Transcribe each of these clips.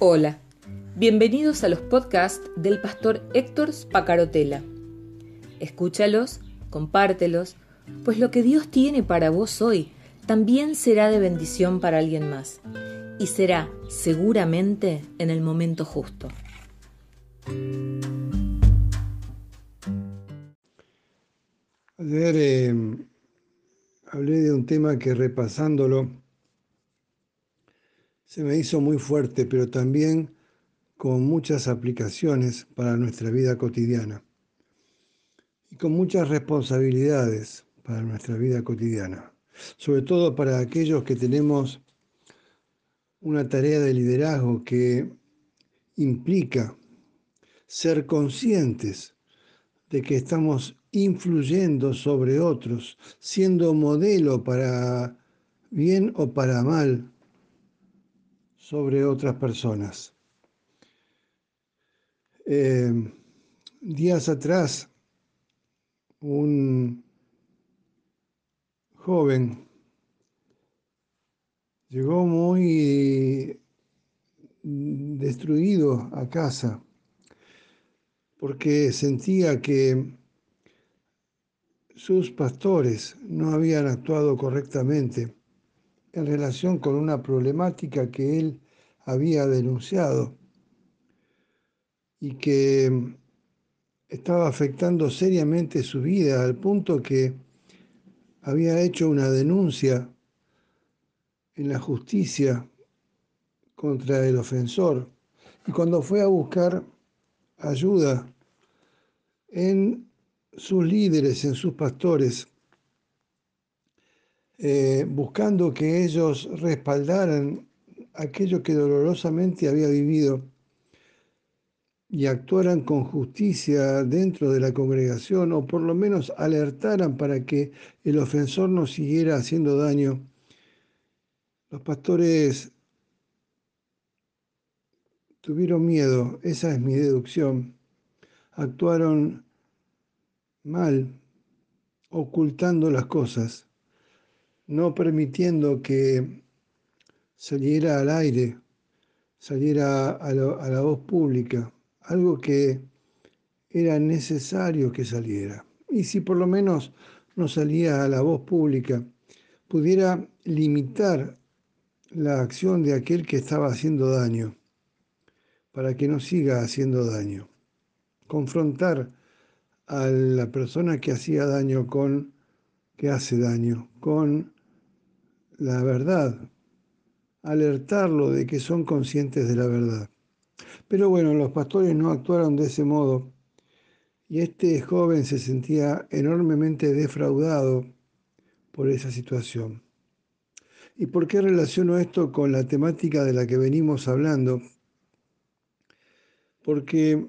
Hola, bienvenidos a los podcasts del pastor Héctor Spacarotela. Escúchalos, compártelos, pues lo que Dios tiene para vos hoy también será de bendición para alguien más y será seguramente en el momento justo. Ayer eh, hablé de un tema que repasándolo se me hizo muy fuerte, pero también con muchas aplicaciones para nuestra vida cotidiana. Y con muchas responsabilidades para nuestra vida cotidiana, sobre todo para aquellos que tenemos una tarea de liderazgo que implica ser conscientes de que estamos influyendo sobre otros, siendo modelo para bien o para mal sobre otras personas. Eh, días atrás, un joven llegó muy destruido a casa porque sentía que sus pastores no habían actuado correctamente en relación con una problemática que él había denunciado y que estaba afectando seriamente su vida al punto que había hecho una denuncia en la justicia contra el ofensor. Y cuando fue a buscar ayuda en sus líderes, en sus pastores, eh, buscando que ellos respaldaran aquello que dolorosamente había vivido y actuaran con justicia dentro de la congregación o por lo menos alertaran para que el ofensor no siguiera haciendo daño. Los pastores tuvieron miedo, esa es mi deducción, actuaron mal, ocultando las cosas no permitiendo que saliera al aire, saliera a, la voz pública, algo que era necesario que saliera. Y si por lo menos no salía a la voz pública, pudiera limitar la acción de aquel que estaba haciendo daño, para que no siga haciendo daño. Confrontar a la persona que hacía daño con, que hace daño, con la verdad, alertarlo de que son conscientes de la verdad. Pero bueno, los pastores no actuaron de ese modo y este joven se sentía enormemente defraudado por esa situación. ¿Y por qué relaciono esto con la temática de la que venimos hablando? Porque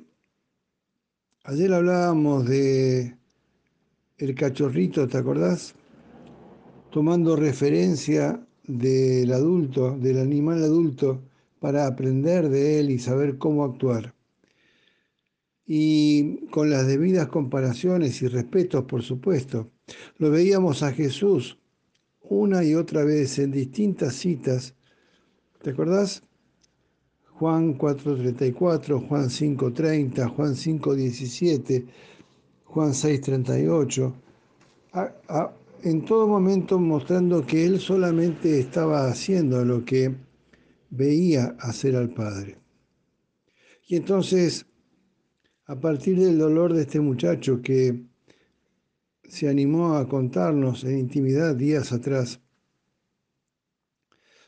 ayer hablábamos de el cachorrito, ¿te acordás? Tomando referencia del adulto, del animal adulto, para aprender de él y saber cómo actuar. Y con las debidas comparaciones y respetos, por supuesto. Lo veíamos a Jesús una y otra vez en distintas citas. ¿Te acordás? Juan 4.34, Juan 5.30, Juan 5.17, Juan 6.38 en todo momento mostrando que él solamente estaba haciendo lo que veía hacer al Padre. Y entonces, a partir del dolor de este muchacho que se animó a contarnos en intimidad días atrás,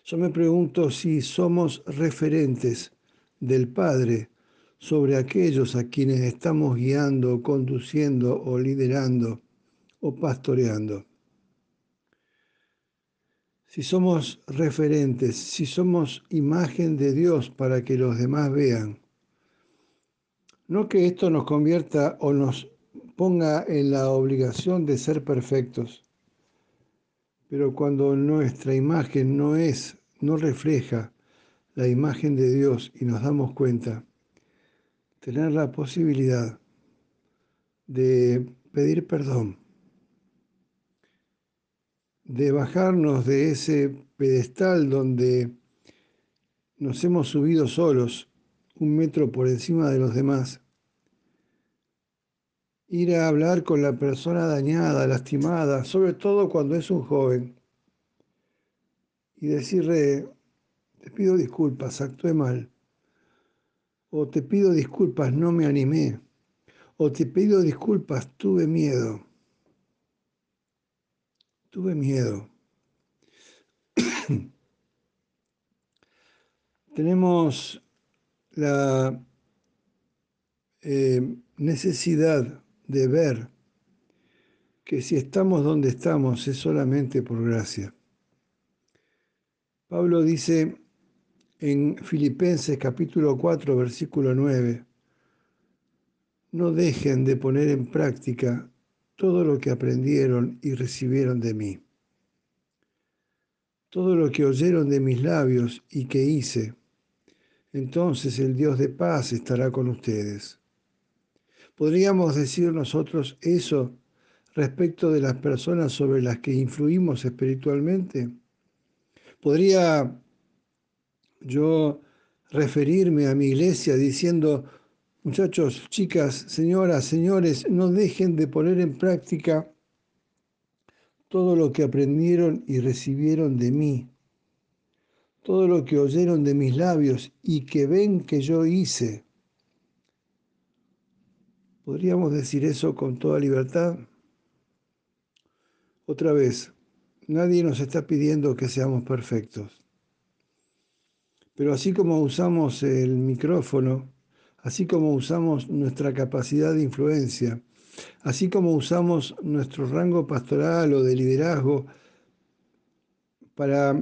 yo me pregunto si somos referentes del Padre sobre aquellos a quienes estamos guiando, conduciendo o liderando o pastoreando si somos referentes, si somos imagen de Dios para que los demás vean. No que esto nos convierta o nos ponga en la obligación de ser perfectos, pero cuando nuestra imagen no es, no refleja la imagen de Dios y nos damos cuenta, tener la posibilidad de pedir perdón de bajarnos de ese pedestal donde nos hemos subido solos, un metro por encima de los demás. Ir a hablar con la persona dañada, lastimada, sobre todo cuando es un joven, y decirle, te pido disculpas, actué mal, o te pido disculpas, no me animé, o te pido disculpas, tuve miedo. Tuve miedo. Tenemos la eh, necesidad de ver que si estamos donde estamos es solamente por gracia. Pablo dice en Filipenses capítulo 4, versículo 9, no dejen de poner en práctica todo lo que aprendieron y recibieron de mí, todo lo que oyeron de mis labios y que hice. Entonces el Dios de paz estará con ustedes. ¿Podríamos decir nosotros eso respecto de las personas sobre las que influimos espiritualmente? ¿Podría yo referirme a mi iglesia diciendo, muchachos, chicas, señoras, señores, no dejen de poner en práctica todo lo que aprendieron y recibieron de mí, todo lo que oyeron de mis labios y que ven que yo hice. ¿Podríamos decir eso con toda libertad? Otra vez, nadie nos está pidiendo que seamos perfectos. Pero así como usamos el micrófono, así como usamos nuestra capacidad de influencia, así como usamos nuestro rango pastoral o de liderazgo para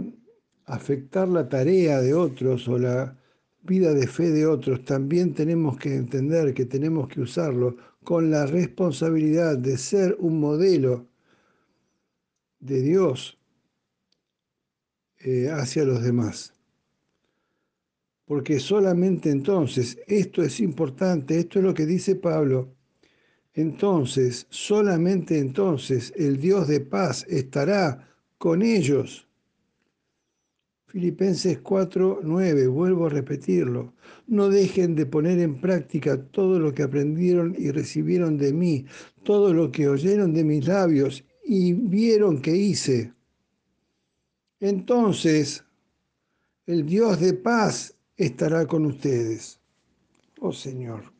afectar la tarea de otros o la vida de fe de otros, también tenemos que entender que tenemos que usarlo con la responsabilidad de ser un modelo de Dios eh, hacia los demás porque solamente entonces, esto es importante, esto es lo que dice Pablo, entonces, solamente entonces el Dios de paz estará con ellos. Filipenses 4, 9, vuelvo a repetirlo. No dejen de poner en práctica todo lo que aprendieron y recibieron de mí, todo lo que oyeron de mis labios y vieron que hice. Entonces, el Dios de paz estará con ustedes. Oh Señor.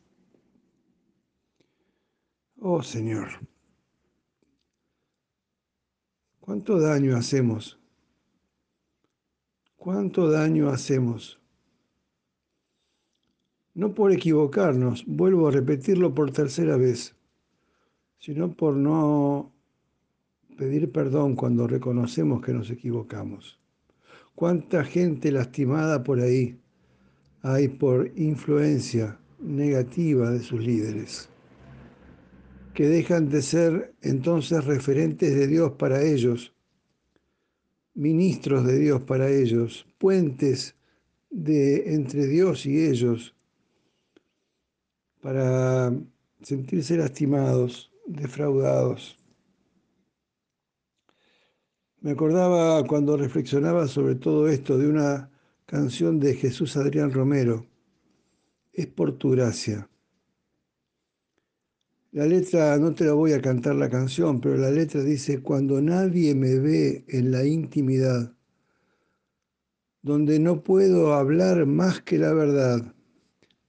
Oh Señor. ¿Cuánto daño hacemos? ¿Cuánto daño hacemos? No por equivocarnos, vuelvo a repetirlo por tercera vez, sino por no pedir perdón cuando reconocemos que nos equivocamos. ¿Cuánta gente lastimada por ahí? Hay por influencia negativa de sus líderes, que dejan de ser entonces referentes de Dios para ellos, ministros de Dios para ellos, puentes de entre Dios y ellos, para sentirse lastimados, defraudados. Me acordaba cuando reflexionaba sobre todo esto de una canción de Jesús Adrián Romero, es por tu gracia. La letra, no te la voy a cantar la canción, pero la letra dice, cuando nadie me ve en la intimidad, donde no puedo hablar más que la verdad,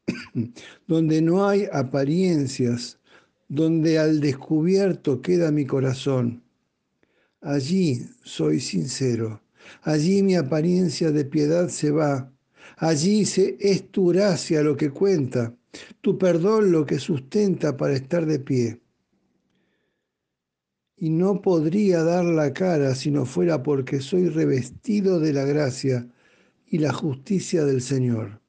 donde no hay apariencias, donde al descubierto queda mi corazón, allí soy sincero Allí mi apariencia de piedad se va. Allí es tu gracia lo que cuenta, tu perdón lo que sustenta para estar de pie. Y no podría dar la cara si no fuera porque soy revestido de la gracia y la justicia del Señor.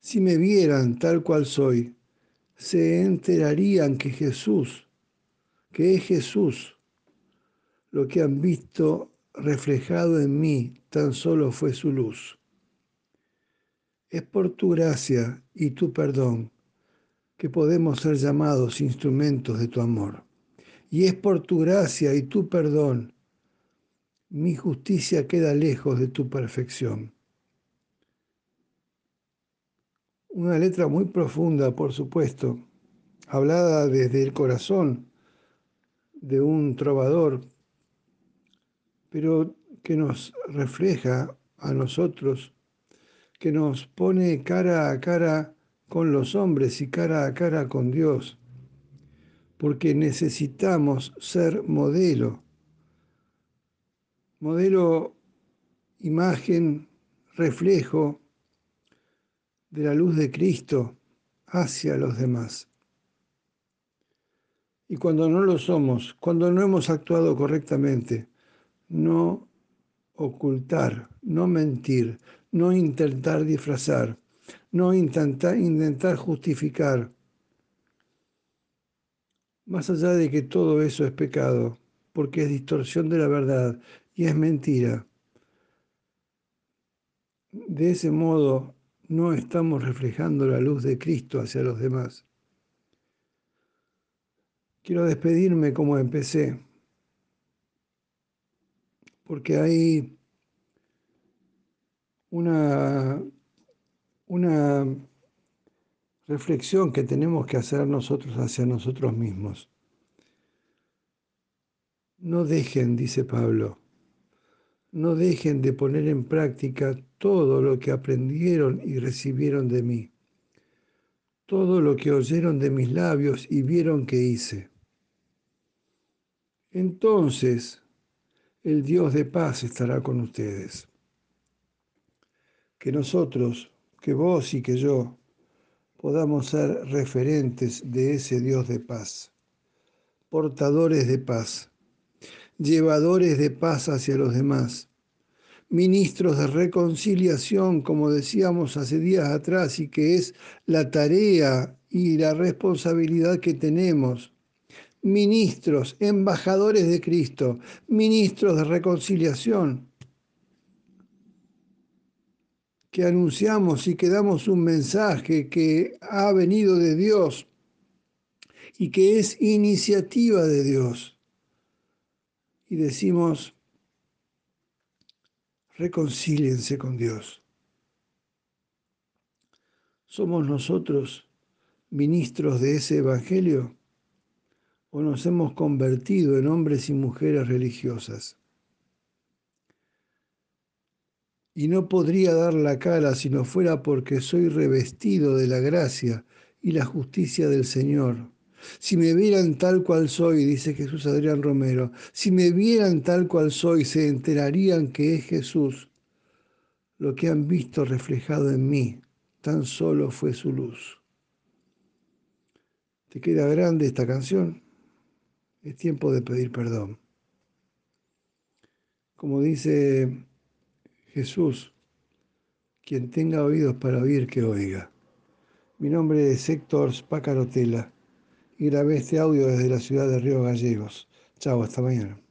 Si me vieran tal cual soy, se enterarían que Jesús, que es Jesús, lo que han visto reflejado en mí tan solo fue su luz. Es por tu gracia y tu perdón que podemos ser llamados instrumentos de tu amor. Y es por tu gracia y tu perdón mi justicia queda lejos de tu perfección. Una letra muy profunda, por supuesto, hablada desde el corazón de un trovador, pero que nos refleja a nosotros, que nos pone cara a cara con los hombres y cara a cara con Dios, porque necesitamos ser modelo, modelo, imagen, reflejo de la luz de Cristo hacia los demás. Y cuando no lo somos, cuando no hemos actuado correctamente, no ocultar, no mentir, no intentar disfrazar, no intentar, intentar justificar. Más allá de que todo eso es pecado, porque es distorsión de la verdad y es mentira. De ese modo no estamos reflejando la luz de Cristo hacia los demás. Quiero despedirme como empecé, porque hay una, una reflexión que tenemos que hacer nosotros hacia nosotros mismos. No dejen, dice Pablo, no dejen de poner en práctica todo lo que aprendieron y recibieron de mí, todo lo que oyeron de mis labios y vieron que hice. Entonces el Dios de paz estará con ustedes. Que nosotros, que vos y que yo, podamos ser referentes de ese Dios de paz, portadores de paz, llevadores de paz hacia los demás, ministros de reconciliación, como decíamos hace días atrás, y que es la tarea y la responsabilidad que tenemos ministros, embajadores de Cristo, ministros de reconciliación, que anunciamos y que damos un mensaje que ha venido de Dios y que es iniciativa de Dios. Y decimos, reconcíliense con Dios. ¿Somos nosotros ministros de ese Evangelio? O nos hemos convertido en hombres y mujeres religiosas. Y no podría dar la cara si no fuera porque soy revestido de la gracia y la justicia del Señor. Si me vieran tal cual soy, dice Jesús Adrián Romero, si me vieran tal cual soy, se enterarían que es Jesús. Lo que han visto reflejado en mí, tan solo fue su luz. ¿Te queda grande esta canción? Es tiempo de pedir perdón. Como dice Jesús, quien tenga oídos para oír, que oiga. Mi nombre es Héctor Spacarotela y grabé este audio desde la ciudad de Río Gallegos. Chao, hasta mañana.